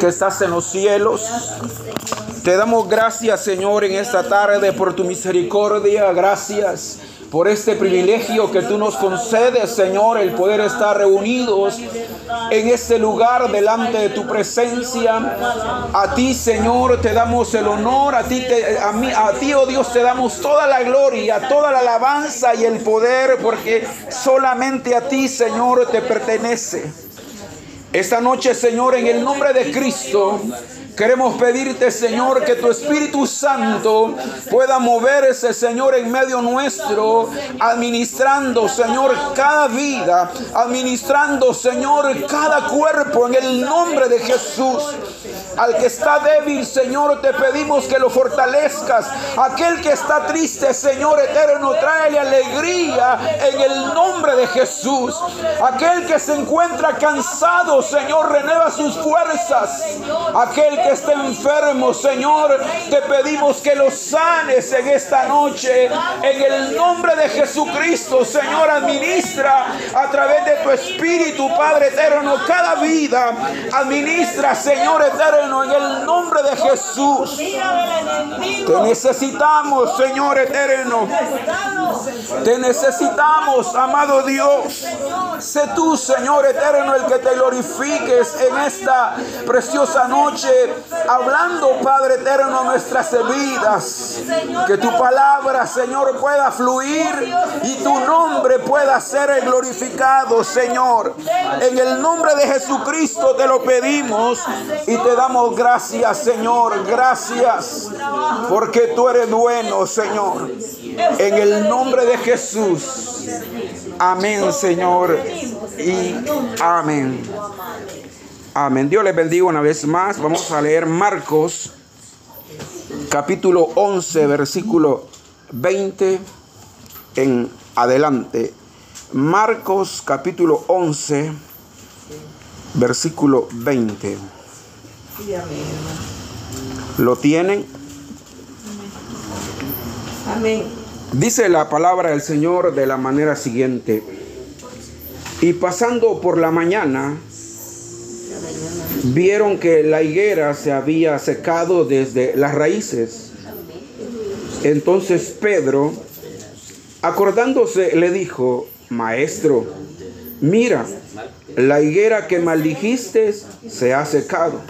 que estás en los cielos. Te damos gracias, Señor, en esta tarde por tu misericordia. Gracias por este privilegio que tú nos concedes, Señor, el poder estar reunidos en este lugar delante de tu presencia. A ti, Señor, te damos el honor, a ti, a, mí, a ti, oh Dios, te damos toda la gloria, toda la alabanza y el poder, porque solamente a ti, Señor, te pertenece. Esta noche, Señor, en el nombre de Cristo, Queremos pedirte, Señor, que tu Espíritu Santo pueda moverse, Señor, en medio nuestro, administrando, Señor, cada vida, administrando, Señor, cada cuerpo en el nombre de Jesús. Al que está débil, Señor, te pedimos que lo fortalezcas. Aquel que está triste, Señor eterno, tráele alegría en el nombre de Jesús. Aquel que se encuentra cansado, Señor, renueva sus fuerzas. Aquel que está enfermo, Señor, te pedimos que lo sanes en esta noche. En el nombre de Jesucristo, Señor, administra a través de tu Espíritu, Padre eterno, cada vida. Administra, Señor eterno en el nombre de Jesús. Te necesitamos, Señor eterno. Te necesitamos, amado Dios. Sé tú, Señor eterno, el que te glorifiques en esta preciosa noche, hablando, Padre eterno, nuestras vidas. Que tu palabra, Señor, pueda fluir y tu nombre pueda ser glorificado, Señor. En el nombre de Jesucristo te lo pedimos y te damos gracias, Señor. Gracias porque tú eres bueno, Señor. En el nombre de Jesús. Amén, Señor. Y amén. Amén. Dios les bendiga una vez más. Vamos a leer Marcos capítulo 11, versículo 20 en adelante. Marcos capítulo 11, versículo 20. ¿Lo tienen? Amén. Dice la palabra del Señor de la manera siguiente. Y pasando por la mañana, vieron que la higuera se había secado desde las raíces. Entonces Pedro, acordándose, le dijo, Maestro, mira, la higuera que maldijiste se ha secado.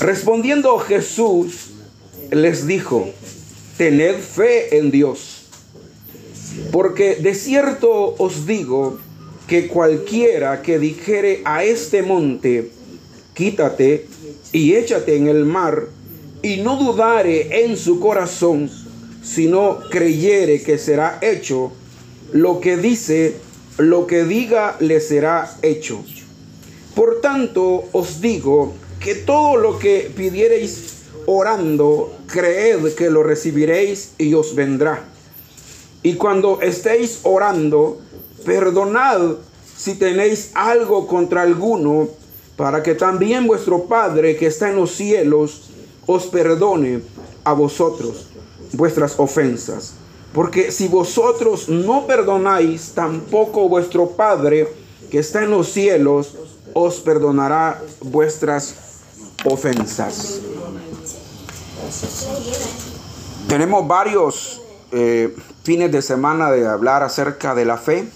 Respondiendo Jesús les dijo, tened fe en Dios, porque de cierto os digo que cualquiera que dijere a este monte, quítate y échate en el mar, y no dudare en su corazón, sino creyere que será hecho, lo que dice, lo que diga le será hecho. Por tanto os digo que todo lo que pidiereis orando, creed que lo recibiréis y os vendrá. Y cuando estéis orando, perdonad si tenéis algo contra alguno, para que también vuestro Padre que está en los cielos os perdone a vosotros vuestras ofensas. Porque si vosotros no perdonáis, tampoco vuestro Padre que está en los cielos os perdonará vuestras ofensas. Tenemos varios eh, fines de semana de hablar acerca de la fe.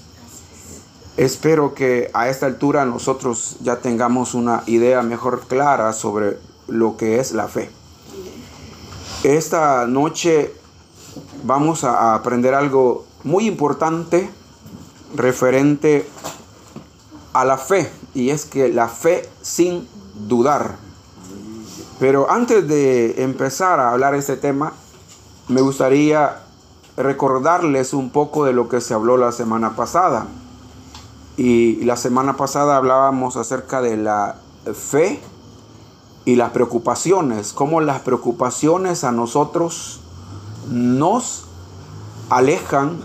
Espero que a esta altura nosotros ya tengamos una idea mejor clara sobre lo que es la fe. Esta noche vamos a aprender algo muy importante referente a la fe y es que la fe sin dudar. Pero antes de empezar a hablar este tema, me gustaría recordarles un poco de lo que se habló la semana pasada. Y la semana pasada hablábamos acerca de la fe y las preocupaciones, cómo las preocupaciones a nosotros nos alejan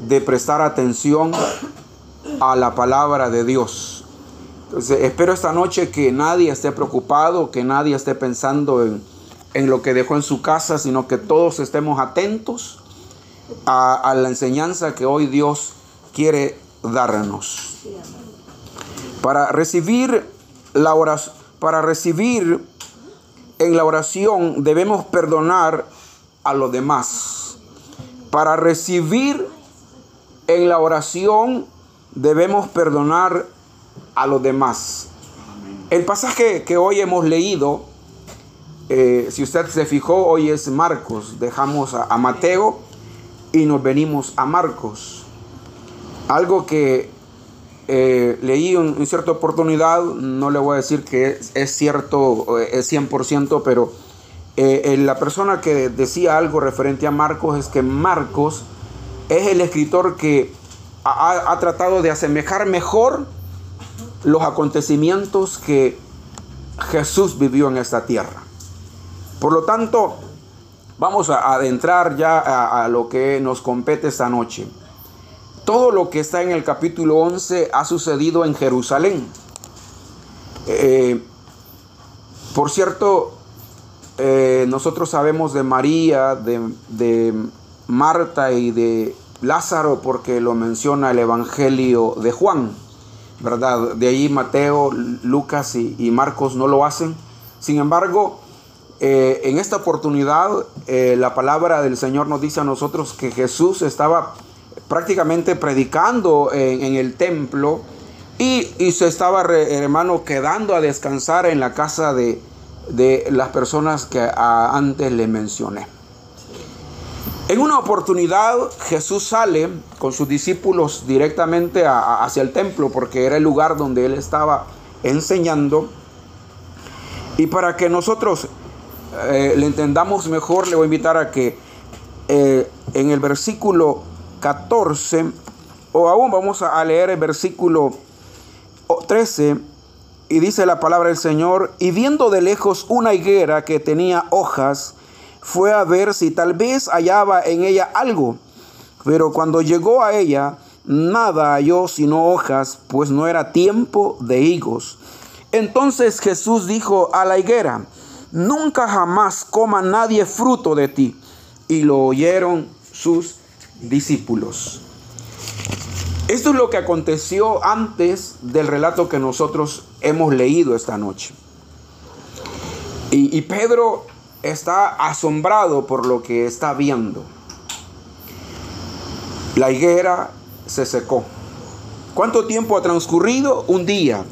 de prestar atención a la palabra de Dios. Entonces, espero esta noche que nadie esté preocupado, que nadie esté pensando en, lo que dejó en su casa, sino que todos estemos atentos a, la enseñanza que hoy Dios quiere darnos. Para recibir la oración, para recibir en la oración debemos perdonar a los demás. Para recibir en la oración debemos perdonar a los demás. El pasaje que hoy hemos leído, eh, si usted se fijó, hoy es Marcos. Dejamos a, Mateo y nos venimos a Marcos. Algo que eh, leí en, cierta oportunidad, no le voy a decir que es, cierto, es 100%, pero eh, la persona que decía algo referente a Marcos es que Marcos es el escritor que ha tratado de asemejar mejor los acontecimientos que Jesús vivió en esta tierra. Por lo tanto, vamos a adentrar ya a, lo que nos compete esta noche. Todo lo que está en el capítulo 11 ha sucedido en Jerusalén. Eh, por cierto, eh, nosotros sabemos de María, de, Marta y de Lázaro porque lo menciona el Evangelio de Juan. ¿verdad? De ahí Mateo, Lucas y, Marcos no lo hacen. Sin embargo, eh, en esta oportunidad la palabra del Señor nos dice a nosotros que Jesús estaba prácticamente predicando en, el templo y, se estaba, hermano, quedando a descansar en la casa de, de las personas que antes le mencioné. En una oportunidad Jesús sale con sus discípulos directamente hacia el templo porque era el lugar donde él estaba enseñando. Y para que nosotros eh, le entendamos mejor, le voy a invitar a que eh, en el versículo 14, o aún vamos a leer el versículo 13, y dice la palabra del Señor, y viendo de lejos una higuera que tenía hojas, fue a ver si tal vez hallaba en ella algo. Pero cuando llegó a ella, nada halló sino hojas, pues no era tiempo de higos. Entonces Jesús dijo a la higuera, nunca jamás coma nadie fruto de ti. Y lo oyeron sus discípulos. Esto es lo que aconteció antes del relato que nosotros hemos leído esta noche. Y, Pedro está asombrado por lo que está viendo. La higuera se secó. ¿Cuánto tiempo ha transcurrido? Un día.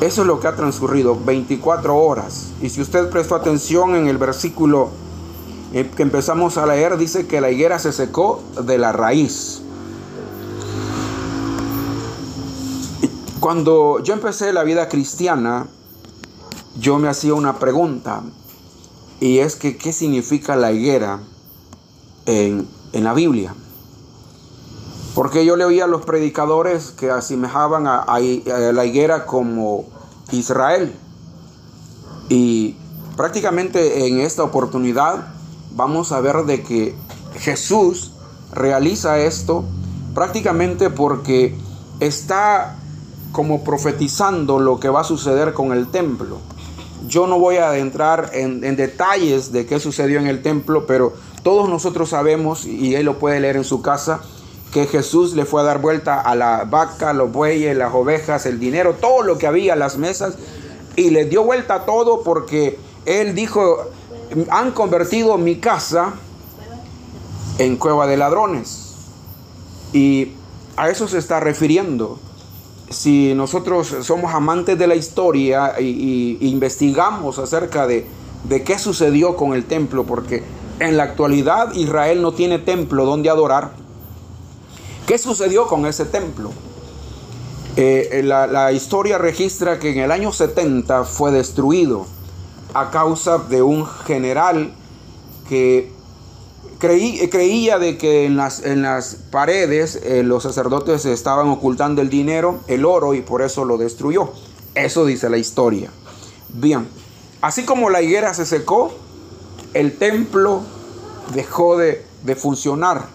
Eso es lo que ha transcurrido, 24 horas. Y si usted prestó atención en el versículo que empezamos a leer, dice que la higuera se secó de la raíz. Cuando yo empecé la vida cristiana, yo me hacía una pregunta y es que qué significa la higuera en, la Biblia. Porque yo le oía a los predicadores que asemejaban a, la higuera como Israel. Y prácticamente en esta oportunidad vamos a ver de que Jesús realiza esto prácticamente porque está como profetizando lo que va a suceder con el templo. Yo no voy a adentrar en, detalles de qué sucedió en el templo, pero todos nosotros sabemos, y él lo puede leer en su casa, que Jesús le fue a dar vuelta a la vaca, los bueyes, las ovejas, el dinero, todo lo que había, las mesas, y le dio vuelta a todo porque él dijo, han convertido mi casa en cueva de ladrones. Y a eso se está refiriendo si nosotros somos amantes de la historia y, investigamos acerca de, qué sucedió con el templo, porque en la actualidad Israel no tiene templo donde adorar, ¿qué sucedió con ese templo? Eh, la, la historia registra que en el año 70 fue destruido a causa de un general que creía de que en las, en las paredes eh, los sacerdotes estaban ocultando el dinero, el oro, y por eso lo destruyó. Eso dice la historia. Bien, así como la higuera se secó, el templo dejó de, funcionar.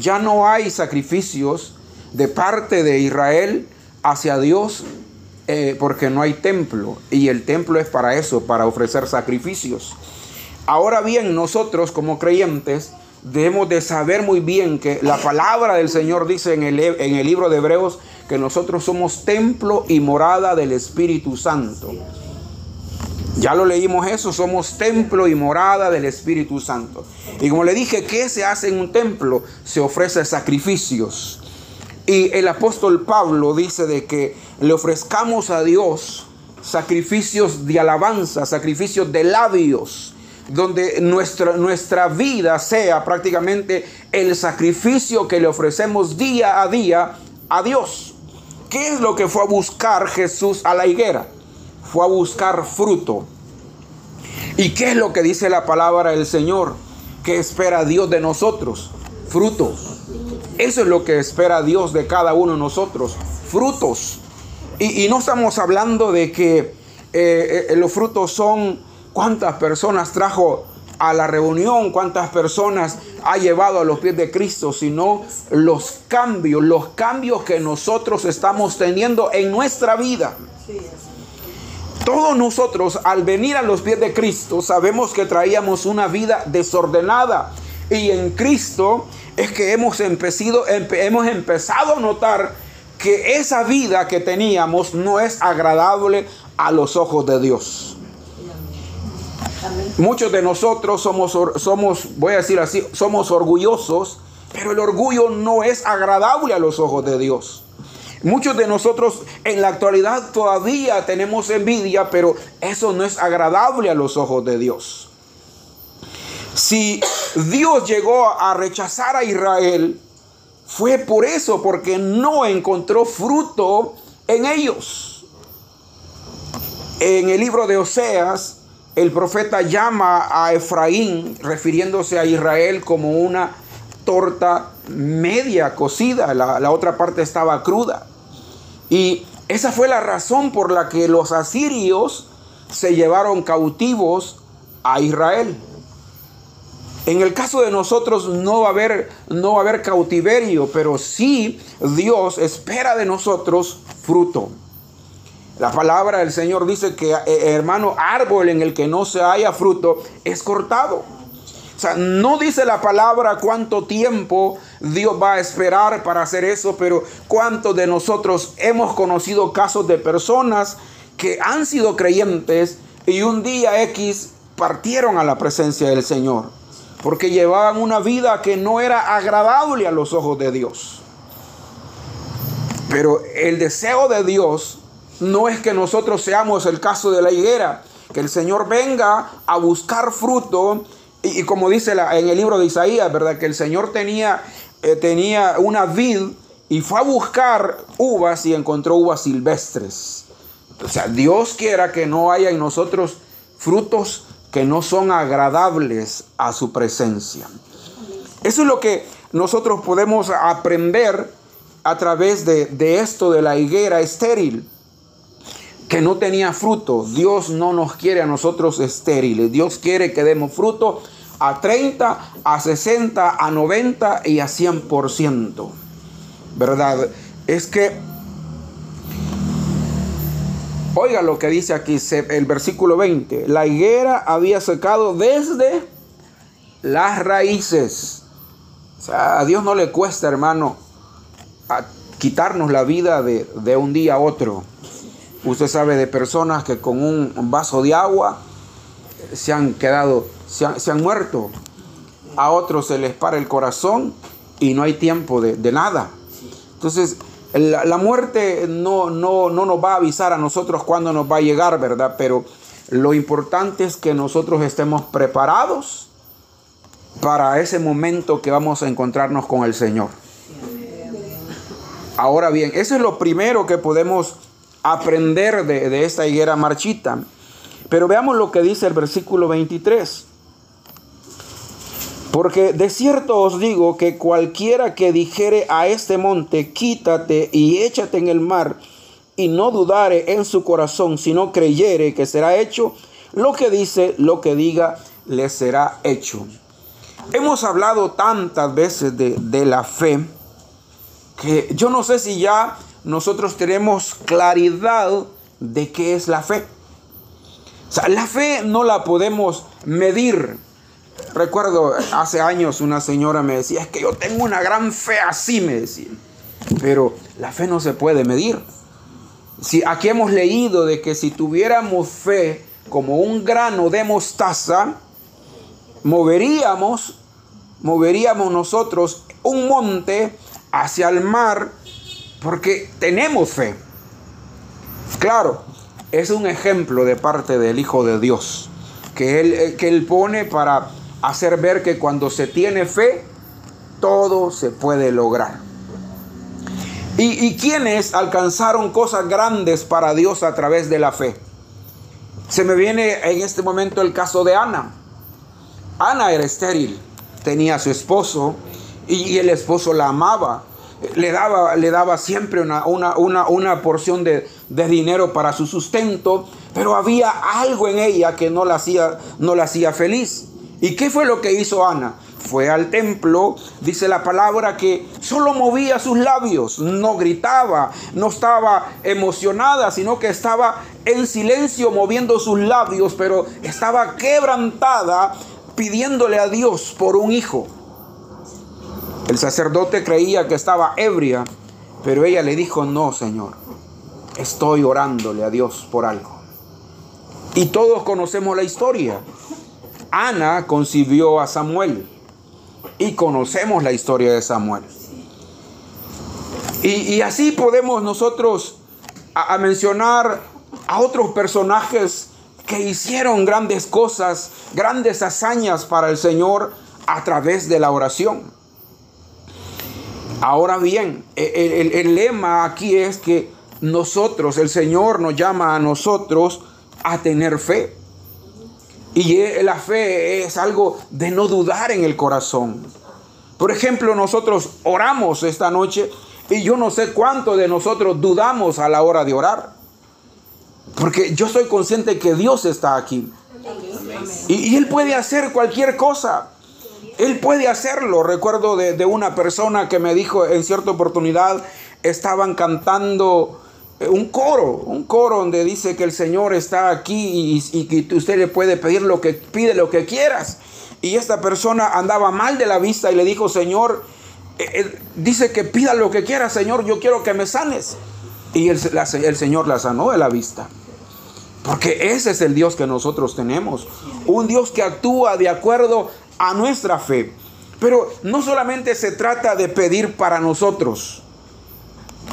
Ya no hay sacrificios de parte de Israel hacia Dios eh, porque no hay templo. Y el templo es para eso, para ofrecer sacrificios. Ahora bien, nosotros como creyentes debemos de saber muy bien que la palabra del Señor dice en el, en el libro de Hebreos que nosotros somos templo y morada del Espíritu Santo. Ya lo leímos eso, somos templo y morada del Espíritu Santo. Y como le dije, ¿qué se hace en un templo? Se ofrece sacrificios. Y el apóstol Pablo dice de que le ofrezcamos a Dios sacrificios de alabanza, sacrificios de labios, donde nuestra, nuestra vida sea prácticamente el sacrificio que le ofrecemos día a día a Dios. ¿Qué es lo que fue a buscar Jesús a la higuera? Fue a buscar fruto. ¿Y qué es lo que dice la palabra del Señor? ¿Qué espera Dios de nosotros? Frutos. Eso es lo que espera Dios de cada uno de nosotros. Frutos. Y, no estamos hablando de que eh, eh, los frutos son cuántas personas trajo a la reunión, cuántas personas ha llevado a los pies de Cristo, sino los cambios, los cambios que nosotros estamos teniendo en nuestra vida. Todos nosotros al venir a los pies de Cristo sabemos que traíamos una vida desordenada. Y en Cristo es que hemos empezado, hemos empezado a notar que esa vida que teníamos no es agradable a los ojos de Dios. Muchos de nosotros somos, somos, voy a decir así, somos orgullosos, pero el orgullo no es agradable a los ojos de Dios. Muchos de nosotros en la actualidad todavía tenemos envidia, pero eso no es agradable a los ojos de Dios. Si Dios llegó a rechazar a Israel, fue por eso, porque no encontró fruto en ellos. En el libro de Oseas, el profeta llama a Efraín, refiriéndose a Israel, como una torta media cocida, la, otra parte estaba cruda. Y esa fue la razón por la que los asirios se llevaron cautivos a Israel. En el caso de nosotros no va a haber, no va a haber cautiverio, pero sí Dios espera de nosotros fruto. La palabra del Señor dice que, eh, hermano, árbol en el que no se haya fruto es cortado. O sea, no dice la palabra cuánto tiempo Dios va a esperar para hacer eso, pero cuántos de nosotros hemos conocido casos de personas que han sido creyentes y un día X partieron a la presencia del Señor, porque llevaban una vida que no era agradable a los ojos de Dios. Pero el deseo de Dios no es que nosotros seamos el caso de la higuera, que el Señor venga a buscar fruto y, como dice en el libro de Isaías, ¿verdad? Que el Señor tenía, eh, tenía una vid y fue a buscar uvas y encontró uvas silvestres. O sea, Dios quiera que no haya en nosotros frutos que no son agradables a su presencia. Eso es lo que nosotros podemos aprender a través de, de esto de la higuera estéril que no tenía fruto. Dios no nos quiere a nosotros estériles. Dios quiere que demos fruto a 30, a 60, a 90 y a 100%. ¿Verdad? Es que, oiga lo que dice aquí el versículo 20. La higuera había secado desde las raíces. O sea, a Dios no le cuesta, hermano, quitarnos la vida de, de un día a otro. Usted sabe de personas que con un vaso de agua se han quedado, se han, muerto. A otros se les para el corazón y no hay tiempo de, nada. Entonces, la, muerte no, no, no nos va a avisar a nosotros cuándo nos va a llegar, ¿verdad? Pero lo importante es que nosotros estemos preparados para ese momento que vamos a encontrarnos con el Señor. Ahora bien, eso es lo primero que podemos aprender de, esta higuera marchita. Pero veamos lo que dice el versículo 23. Porque de cierto os digo que cualquiera que dijere a este monte, quítate y échate en el mar, y no dudare en su corazón, sino creyere que será hecho, lo que dice, lo que diga, le será hecho. Hemos hablado tantas veces de, de la fe, que yo no sé si ya nosotros tenemos claridad de qué es la fe. O sea, la fe no la podemos medir. Recuerdo hace años una señora me decía, es que yo tengo una gran fe así, me decía. Pero la fe no se puede medir. Si aquí hemos leído de que si tuviéramos fe como un grano de mostaza, moveríamos, moveríamos nosotros un monte hacia el mar porque tenemos fe. Claro, es un ejemplo de parte del Hijo de Dios que él, que él pone para hacer ver que cuando se tiene fe, todo se puede lograr. ¿Y, y quiénes alcanzaron cosas grandes para Dios a través de la fe? Se me viene en este momento el caso de Ana. Ana era estéril, tenía a su esposo y, el esposo la amaba. Le daba, le daba siempre una, una, una, porción de, de, dinero para su sustento, pero había algo en ella que no la hacía, no la hacía feliz. ¿Y qué fue lo que hizo Ana? Fue al templo, dice la palabra que solo movía sus labios, no gritaba, no estaba emocionada, sino que estaba en silencio moviendo sus labios, pero estaba quebrantada pidiéndole a Dios por un hijo. El sacerdote creía que estaba ebria, pero ella le dijo, no, Señor, estoy orándole a Dios por algo. Y todos conocemos la historia. Ana concibió a Samuel y conocemos la historia de Samuel. Y, así podemos nosotros a, mencionar a otros personajes que hicieron grandes cosas, grandes hazañas para el Señor a través de la oración. Ahora bien, el, el, lema aquí es que nosotros, el Señor nos llama a nosotros a tener fe. Y la fe es algo de no dudar en el corazón. Por ejemplo, nosotros oramos esta noche y yo no sé cuánto de nosotros dudamos a la hora de orar. Porque yo soy consciente que Dios está aquí. Y, Él puede hacer cualquier cosa. Él puede hacerlo. Recuerdo de una persona que me dijo en cierta oportunidad, estaban cantando un coro, un coro donde dice que el Señor está aquí y, que usted le puede pedir lo que pide, lo que quieras. Y esta persona andaba mal de la vista y le dijo, Señor, eh, eh, dice que pida lo que quiera, Señor, yo quiero que me sanes. Y el Señor la sanó de la vista. Porque ese es el Dios que nosotros tenemos. Un Dios que actúa de acuerdo a nuestra fe. Pero no solamente se trata de pedir para nosotros.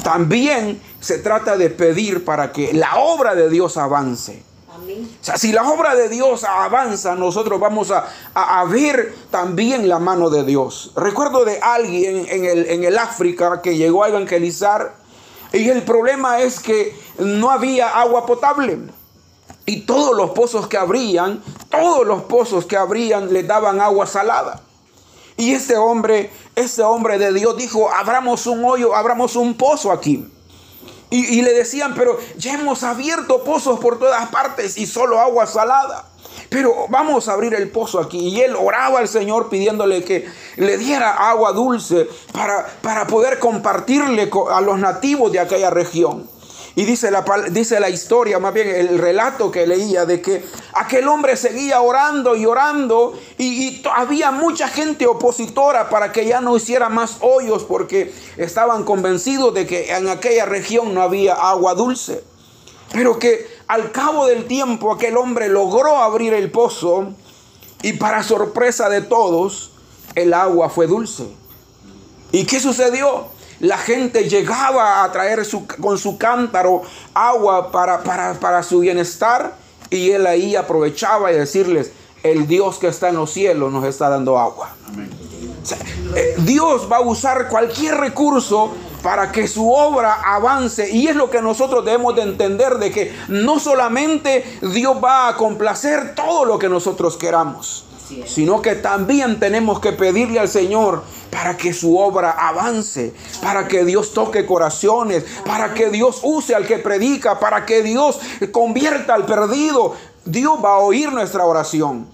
También se trata de pedir para que la obra de Dios avance. O sea, si la obra de Dios avanza, nosotros vamos a, ver también la mano de Dios. Recuerdo de alguien en el, en el África que llegó a evangelizar y el problema es que no había agua potable. Y todos los pozos que abrían, todos los pozos que abrían le daban agua salada. Y este hombre, este hombre de Dios dijo, abramos un hoyo, abramos un pozo aquí. Y, le decían, pero ya hemos abierto pozos por todas partes y solo agua salada. Pero vamos a abrir el pozo aquí. Y él oraba al Señor pidiéndole que le diera agua dulce para, para poder compartirle a los nativos de aquella región. Y dice la, dice la historia, más bien el relato que leía, de que aquel hombre seguía orando y orando y, había mucha gente opositora para que ya no hiciera más hoyos porque estaban convencidos de que en aquella región no había agua dulce. Pero que al cabo del tiempo aquel hombre logró abrir el pozo y para sorpresa de todos, el agua fue dulce. ¿Y qué sucedió? La gente llegaba a traer con su cántaro agua para, para, su bienestar y él ahí aprovechaba y decirles, el Dios que está en los cielos nos está dando agua. Eh, Dios va a usar cualquier recurso para que su obra avance. Y es lo que nosotros debemos de entender de que no solamente Dios va a complacer todo lo que nosotros queramos sino que también tenemos que pedirle al Señor para que su obra avance, para que Dios toque corazones, para que Dios use al que predica, para que Dios convierta al perdido. Dios va a oír nuestra oración.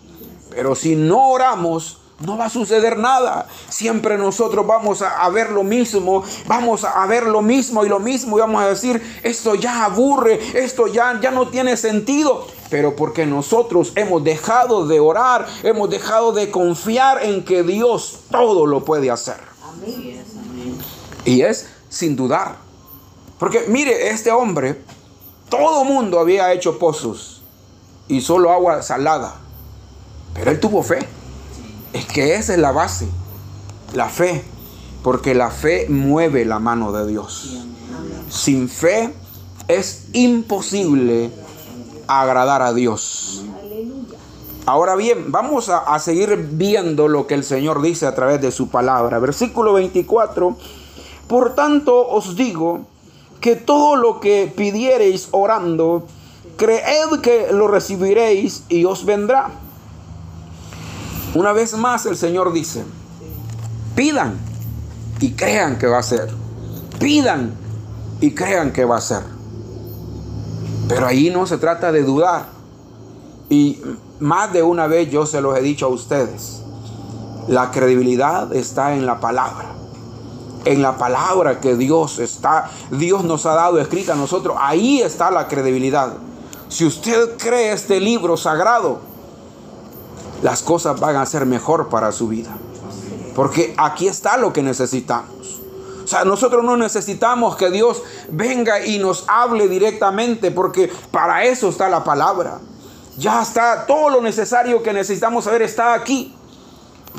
Pero si no oramos, no va a suceder nada. Siempre nosotros vamos a, ver lo mismo, vamos a, ver lo mismo y lo mismo y vamos a decir, esto ya aburre, esto ya, ya no tiene sentido. Pero porque nosotros hemos dejado de orar, hemos dejado de confiar en que Dios todo lo puede hacer. Y es sin dudar. Porque mire, este hombre, todo mundo había hecho pozos y solo agua salada. Pero él tuvo fe. Es que esa es la base, la fe. Porque la fe mueve la mano de Dios. Sin fe es imposible agradar a Dios. Ahora bien, vamos a, seguir viendo lo que el Señor dice a través de su palabra. Versículo 24. Por tanto os digo que todo lo que pidiereis orando, creed que lo recibiréis y os vendrá. Una vez más el Señor dice, pidan y crean que va a ser. Pidan y crean que va a ser. Pero ahí no se trata de dudar. Y más de una vez yo se los he dicho a ustedes. La credibilidad está en la palabra. En la palabra que Dios está, Dios nos ha dado escrita a nosotros. Ahí está la credibilidad. Si usted cree este libro sagrado, las cosas van a ser mejor para su vida. Porque aquí está lo que necesitamos. O sea, nosotros no necesitamos que Dios venga y nos hable directamente, porque para eso está la palabra. Ya está, todo lo necesario que necesitamos saber está aquí.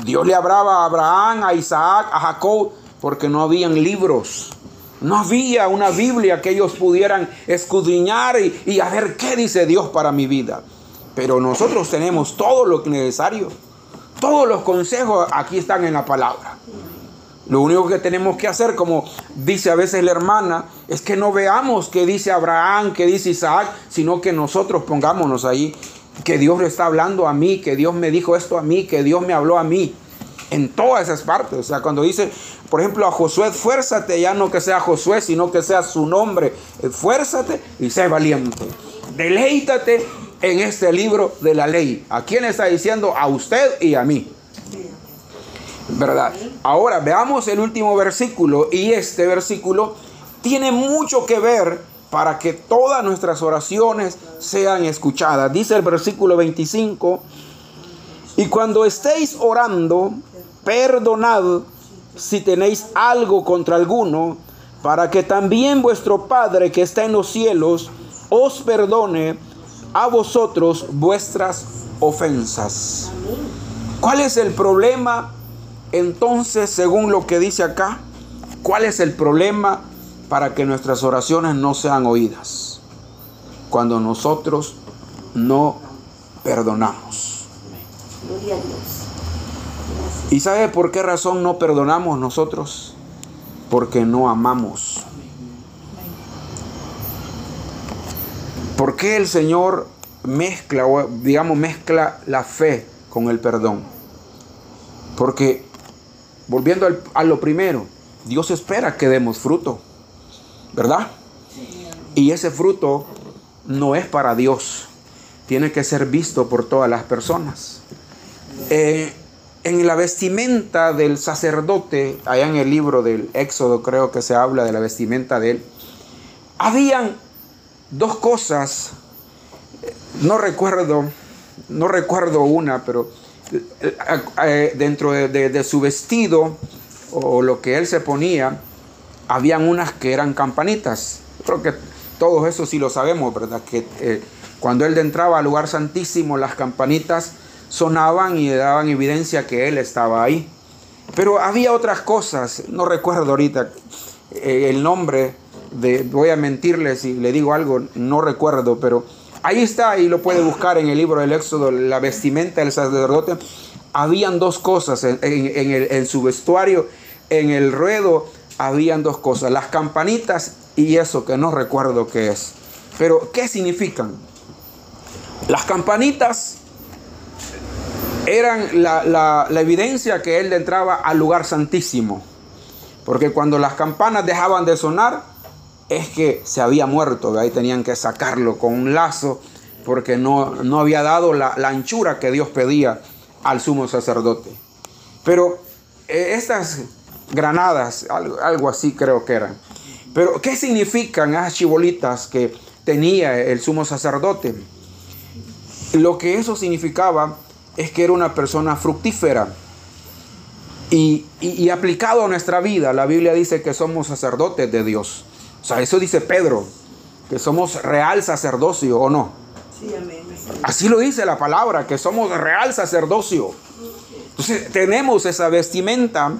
Dios le hablaba a Abraham, a Isaac, a Jacob, porque no habían libros. No había una Biblia que ellos pudieran escudriñar y, y a ver qué dice Dios para mi vida. Pero nosotros tenemos todo lo necesario. Todos los consejos aquí están en la palabra. Lo único que tenemos que hacer, como dice a veces la hermana, es que no veamos qué dice Abraham, qué dice Isaac, sino que nosotros pongámonos ahí, que Dios le está hablando a mí, que Dios me dijo esto a mí, que Dios me habló a mí. En todas esas partes. O sea, cuando dice, por ejemplo, a Josué, fuérzate, ya no que sea Josué, sino que sea su nombre. Fuérzate y sé valiente. Deleítate en este libro de la ley. ¿A quién está diciendo? A usted y a mí. ¿Verdad? Ahora veamos el último versículo y este versículo tiene mucho que ver para que todas nuestras oraciones sean escuchadas. Dice el versículo 25, y cuando estéis orando, perdonad si tenéis algo contra alguno, para que también vuestro Padre que está en los cielos os perdone a vosotros vuestras ofensas. ¿Cuál es el problema entonces, según lo que dice acá, ¿cuál es el problema para que nuestras oraciones no sean oídas? Cuando nosotros no perdonamos. Gloria a Dios. ¿Y sabe por qué razón no perdonamos nosotros? Porque no amamos. ¿Por qué el Señor mezcla, digamos, mezcla la fe con el perdón? Porque volviendo a lo primero, Dios espera que demos fruto, ¿verdad? Y ese fruto no es para Dios, tiene que ser visto por todas las personas. Eh, en la vestimenta del sacerdote, allá en el libro del Éxodo creo que se habla de la vestimenta de él, habían dos cosas, no recuerdo, no recuerdo una, pero eh, dentro de, su vestido o lo que él se ponía, habían unas que eran campanitas. Creo que todos eso sí lo sabemos, ¿verdad? Que eh, cuando él entraba al lugar santísimo, las campanitas sonaban y daban evidencia que él estaba ahí. Pero había otras cosas, no recuerdo ahorita eh, el nombre, voy a mentirle si le digo algo, no recuerdo, pero Ahí está, y lo puede buscar en el libro del Éxodo, la vestimenta del sacerdote. Habían dos cosas en, su vestuario, en el ruedo, habían dos cosas, las campanitas y eso que no recuerdo qué es. Pero, ¿qué significan? Las campanitas eran la, la, evidencia que él entraba al lugar santísimo. Porque cuando las campanas dejaban de sonar, es que se había muerto, ahí tenían que sacarlo con un lazo porque no, no había dado la, anchura que Dios pedía al sumo sacerdote. Pero eh, estas granadas, algo, así creo que eran. Pero ¿qué significan esas chibolitas que tenía el sumo sacerdote? Lo que eso significaba es que era una persona fructífera. Y, y, aplicado a nuestra vida, la Biblia dice que somos sacerdotes de Dios. O sea, eso dice Pedro, que somos real sacerdocio o no. Así lo dice la palabra, que somos real sacerdocio. Entonces tenemos esa vestimenta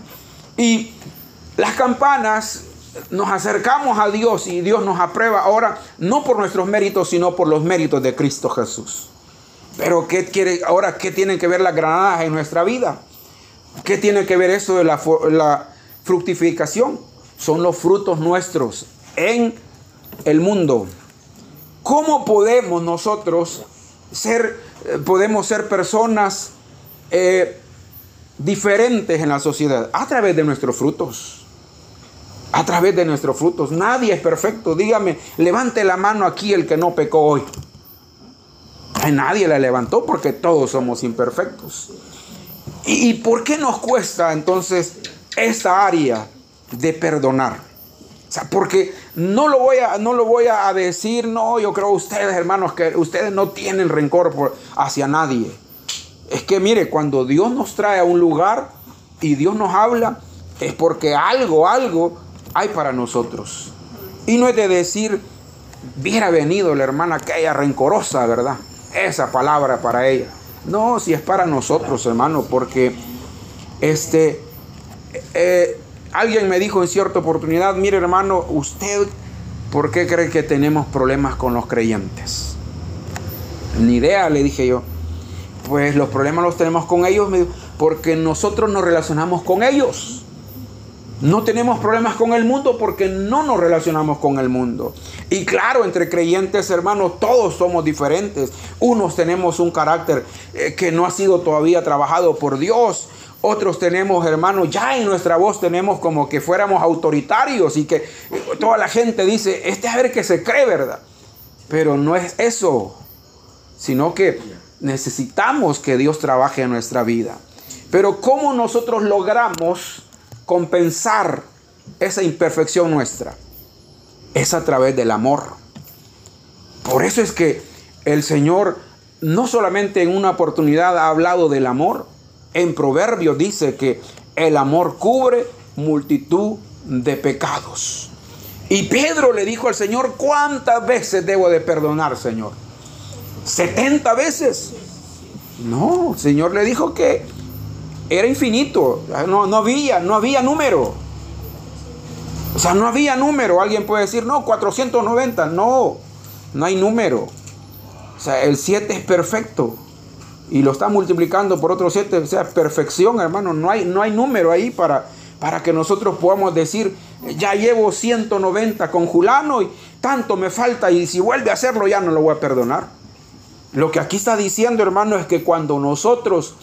y las campanas nos acercamos a Dios y Dios nos aprueba ahora no por nuestros méritos, sino por los méritos de Cristo Jesús. Pero ¿qué quiere ahora qué tienen que ver las granadas en nuestra vida? ¿Qué tiene que ver eso de la, la fructificación? Son los frutos nuestros en el mundo. ¿Cómo podemos nosotros ser, eh, podemos ser personas eh, diferentes en la sociedad? A través de nuestros frutos. A través de nuestros frutos. Nadie es perfecto. Dígame, levante la mano aquí el que no pecó hoy. Nadie la levantó porque todos somos imperfectos. ¿Y, ¿Y por qué nos cuesta entonces esta área de perdonar? Sea, porque no lo voy a, no lo voy a decir, no, yo creo ustedes, hermanos, que ustedes no tienen rencor hacia nadie. Es que mire, cuando Dios nos trae a un lugar y Dios nos habla, es porque algo, algo hay para nosotros. Y no es de decir, hubiera venido la hermana aquella rencorosa, ¿verdad? Esa palabra para ella. No, si es para nosotros, hermano, porque este, eh, Alguien me dijo en cierta oportunidad, mire hermano, usted, ¿por qué cree que tenemos problemas con los creyentes? Ni idea, le dije yo. Pues los problemas los tenemos con ellos porque nosotros nos relacionamos con ellos. No tenemos problemas con el mundo porque no nos relacionamos con el mundo. Y claro, entre creyentes, hermanos, todos somos diferentes. Unos tenemos un carácter eh, que no ha sido todavía trabajado por Dios. Otros tenemos, hermanos, ya en nuestra voz tenemos como que fuéramos autoritarios y que toda la gente dice, este a ver que se cree, ¿verdad? Pero no es eso, sino que necesitamos que Dios trabaje en nuestra vida. Pero ¿cómo nosotros logramos compensar esa imperfección nuestra? Es a través del amor. Por eso es que el Señor no solamente en una oportunidad ha hablado del amor, en Proverbios dice que el amor cubre multitud de pecados. Y Pedro le dijo al Señor, ¿cuántas veces debo de perdonar, Señor? ¿70 veces? No, el Señor le dijo que era infinito, no, no había, no había número. O sea, no había número. Alguien puede decir, no, 490. No, no hay número. O sea, el 7 es perfecto y lo está multiplicando por otros siete, o sea, perfección, hermano. No hay, no hay número ahí para, para que nosotros podamos decir, ya llevo 190 con Julano y tanto me falta y si vuelve a hacerlo ya no lo voy a perdonar. Lo que aquí está diciendo, hermano, es que cuando nosotros,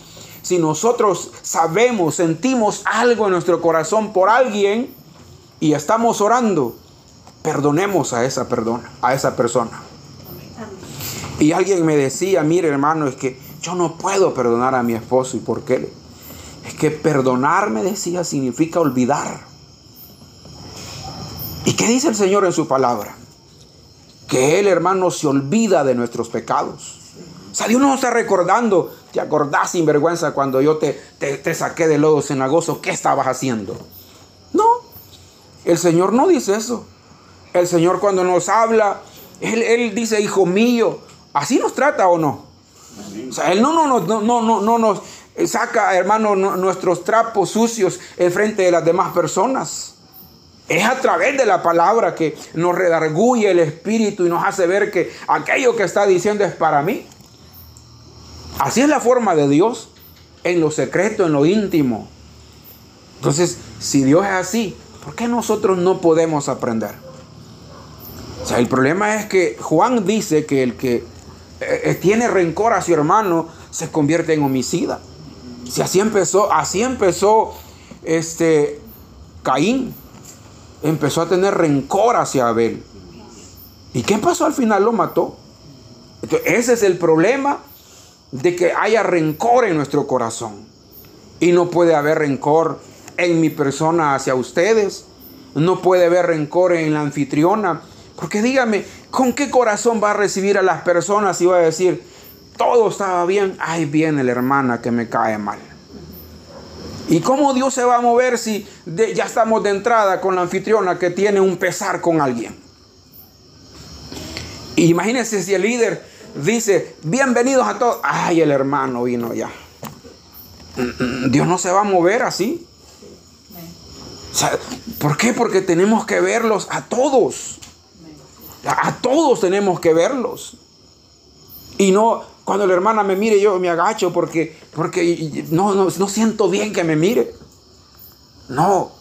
si nosotros sabemos, sentimos algo en nuestro corazón por alguien y estamos orando, perdonemos a esa, perdona, a esa persona. Y alguien me decía, mire hermano, es que yo no puedo perdonar a mi esposo. ¿Y por qué? Es que perdonar, me decía, significa olvidar. ¿Y qué dice el Señor en su palabra? Que Él, hermano, se olvida de nuestros pecados. O sea, Dios nos está recordando. ¿Te acordás, sinvergüenza, cuando yo te, te, saqué de lodo cenagoso? ¿Qué estabas haciendo? No. El Señor no dice eso. El Señor cuando nos habla, Él, él dice, hijo mío, ¿así nos trata o no? O sea, Él no, no, no, no, no, no nos saca, hermano, nuestros trapos sucios en frente de las demás personas. Es a través de la palabra que nos redarguye el espíritu y nos hace ver que aquello que está diciendo es para mí. Así es la forma de Dios, en lo secreto, en lo íntimo. Entonces, si Dios es así, ¿por qué nosotros no podemos aprender? O sea, el problema es que Juan dice que el que eh, eh, tiene rencor a su hermano, se convierte en homicida. Si así empezó, así empezó este Caín. Empezó a tener rencor hacia Abel. ¿Y qué pasó al final? Lo mató. ese es el problema de que haya rencor en nuestro corazón. Y no puede haber rencor en mi persona hacia ustedes. No puede haber rencor en la anfitriona. Porque dígame, ¿Con qué corazón va a recibir a las personas y va a decir, todo estaba bien, ay viene la hermana que me cae mal? ¿Y cómo Dios se va a mover si ya estamos de entrada con la anfitriona que tiene un pesar con alguien? Imagínense si el líder dice, bienvenidos a todos. Ay, el hermano vino ya. Dios no se va a mover así. ¿Por qué? Porque tenemos que verlos a todos. A todos tenemos que verlos. Y no, cuando la hermana me mire, yo me agacho porque, porque no, no, no siento bien que me mire. No.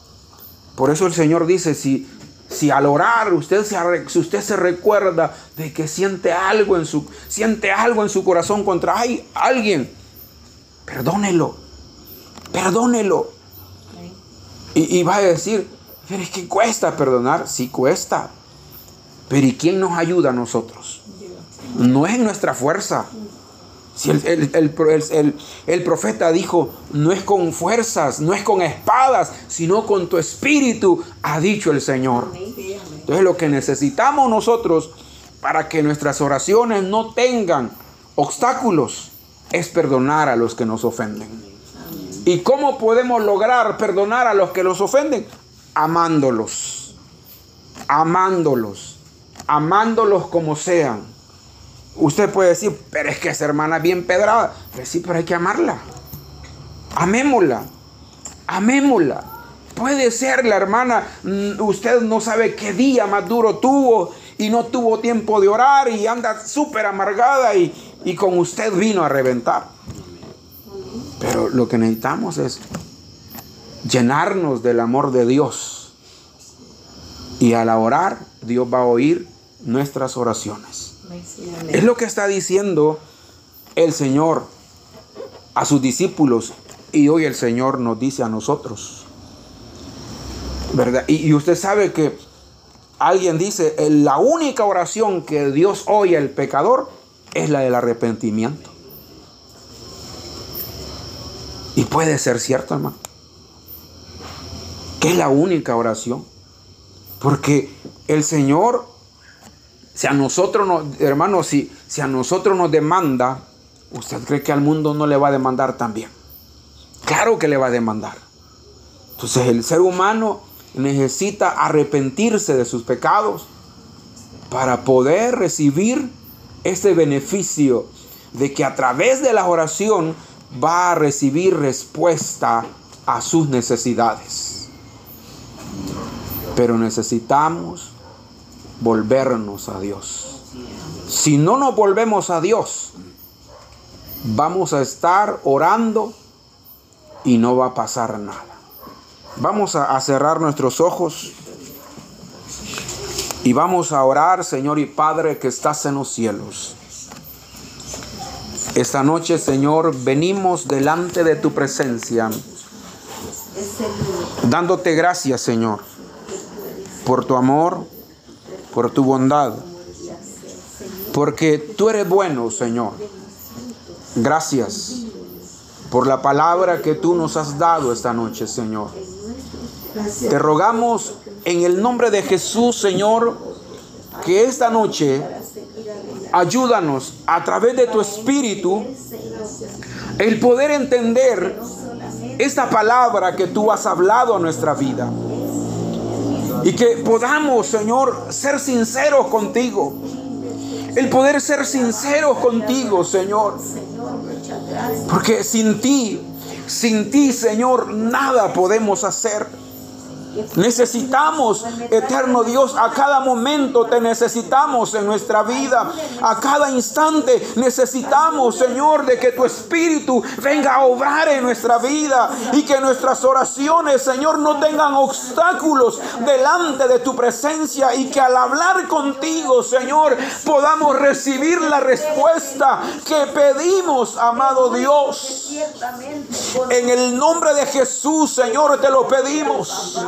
Por eso el Señor dice, si, si al orar usted se, si usted se recuerda de que siente algo en su, siente algo en su corazón contra hay alguien, perdónelo, perdónelo. Y, y va a decir, pero es que cuesta perdonar, sí cuesta. Pero ¿y quién nos ayuda a nosotros? No es en nuestra fuerza. Si el, profeta dijo, no es con fuerzas, no es con espadas, sino con tu espíritu, ha dicho el Señor. Entonces lo que necesitamos nosotros para que nuestras oraciones no tengan obstáculos es perdonar a los que nos ofenden. ¿Y cómo podemos lograr perdonar a los que nos ofenden? Amándolos, amándolos, amándolos como sean Usted puede decir, pero es que esa hermana es bien pedrada. Pero sí, pero hay que amarla. Amémosla. Amémosla. Puede ser la hermana, mm, usted no sabe qué día más duro tuvo y no tuvo tiempo de orar y anda súper amargada y, y con usted vino a reventar. Pero lo que necesitamos es llenarnos del amor de Dios. Y al orar, Dios va a oír nuestras oraciones. Es lo que está diciendo el Señor a sus discípulos y hoy el Señor nos dice a nosotros. ¿Verdad? Y, usted sabe que alguien dice, la única oración que Dios oye al pecador es la del arrepentimiento. Y puede ser cierto, hermano. Que es la única oración. Porque el Señor si a nosotros, nos, hermano, si, si a nosotros nos demanda, ¿usted cree que al mundo no le va a demandar también? Claro que le va a demandar. Entonces el ser humano necesita arrepentirse de sus pecados para poder recibir este beneficio de que a través de la oración va a recibir respuesta a sus necesidades. Pero necesitamos volvernos a Dios. Si no nos volvemos a Dios, vamos a estar orando y no va a pasar nada. Vamos a, cerrar nuestros ojos y vamos a orar, Señor y Padre que estás en los cielos. Esta noche, Señor, venimos delante de tu presencia, dándote gracias, Señor, por tu amor, por tu bondad, porque tú eres bueno, Señor. Gracias por la palabra que tú nos has dado esta noche, Señor. Te rogamos en el nombre de Jesús, Señor, que esta noche ayúdanos a través de tu espíritu el poder entender esta palabra que tú has hablado a nuestra vida. Y que podamos, Señor, ser sinceros contigo. El poder ser sinceros contigo, Señor. Porque sin ti, sin ti, Señor, nada podemos hacer. Necesitamos, eterno Dios, a cada momento te necesitamos en nuestra vida. A cada instante necesitamos, Señor, de que tu Espíritu venga a obrar en nuestra vida y que nuestras oraciones, Señor, no tengan obstáculos delante de tu presencia y que al hablar contigo, Señor, podamos recibir la respuesta que pedimos, amado Dios. En el nombre de Jesús, Señor, te lo pedimos.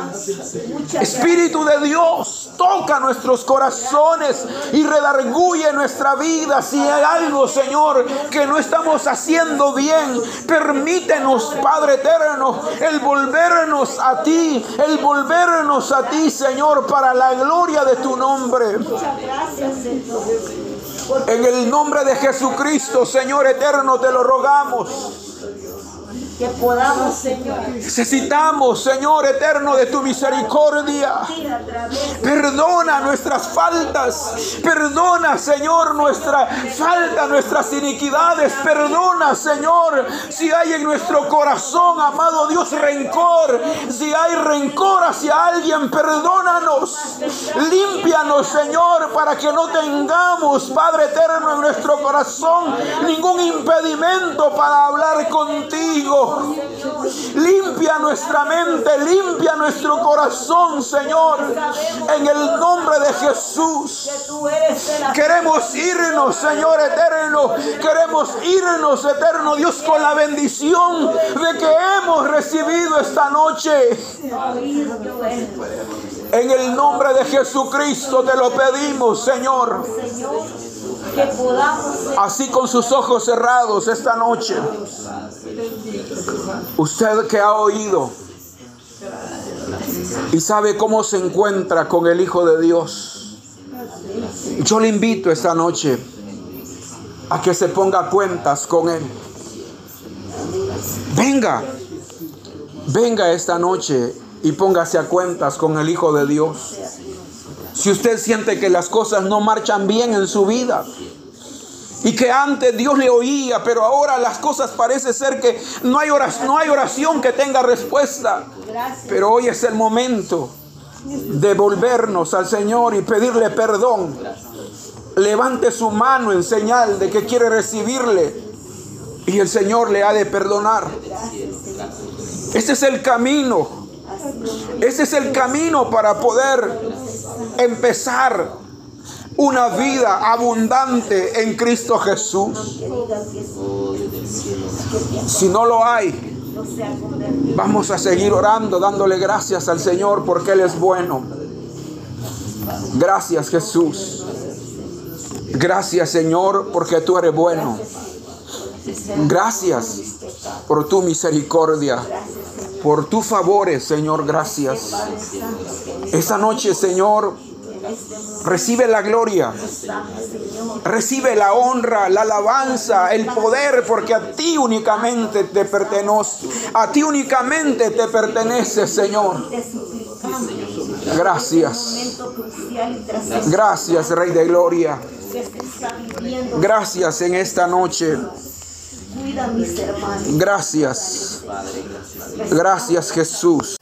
Espíritu de Dios, toca nuestros corazones y redarguye nuestra vida. Si hay algo, Señor, que no estamos haciendo bien, permítenos, Padre eterno, el volvernos a ti, el volvernos a ti, Señor, para la gloria de tu nombre. En el nombre de Jesucristo, Señor eterno, te lo rogamos. Que podamos, Señor, Necesitamos, Señor eterno, de tu misericordia. Perdona nuestras faltas. Perdona, Señor, nuestra falta, nuestras iniquidades. Perdona, Señor, si hay en nuestro corazón, amado Dios, rencor. Si hay rencor hacia alguien, perdónanos. Límpianos, Señor, para que no tengamos, Padre eterno, en nuestro corazón ningún impedimento para hablar contigo. Limpia nuestra mente, limpia nuestro corazón, Señor, en el nombre de Jesús. Queremos irnos, Señor eterno. Queremos irnos, eterno Dios, con la bendición de que hemos recibido esta noche. En el nombre de Jesucristo te lo pedimos, Señor. Así con sus ojos cerrados esta noche. Usted que ha oído y sabe cómo se encuentra con el Hijo de Dios. Yo le invito esta noche a que se ponga cuentas con Él. Venga, venga esta noche y póngase a cuentas con el Hijo de Dios. Si usted siente que las cosas no marchan bien en su vida, y que antes Dios le oía, pero ahora las cosas parece ser que no hay oración, no hay oración que tenga respuesta. Pero hoy es el momento de volvernos al Señor y pedirle perdón. Levante su mano en señal de que quiere recibirle y el Señor le ha de perdonar. Este es el camino. Este es el camino para poder empezar una vida abundante en Cristo Jesús. Si no lo hay, vamos a seguir orando, dándole gracias al Señor porque Él es bueno. Gracias Jesús. Gracias Señor porque tú eres bueno. Gracias por tu misericordia, por tus favores, Señor. Gracias. Esta noche, Señor, recibe la gloria. Recibe la honra, la alabanza, el poder, porque a ti únicamente te pertenece. A ti únicamente te pertenece, Señor. Gracias. Gracias, Rey de Gloria. Gracias en esta noche. Gracias. Gracias, Jesús.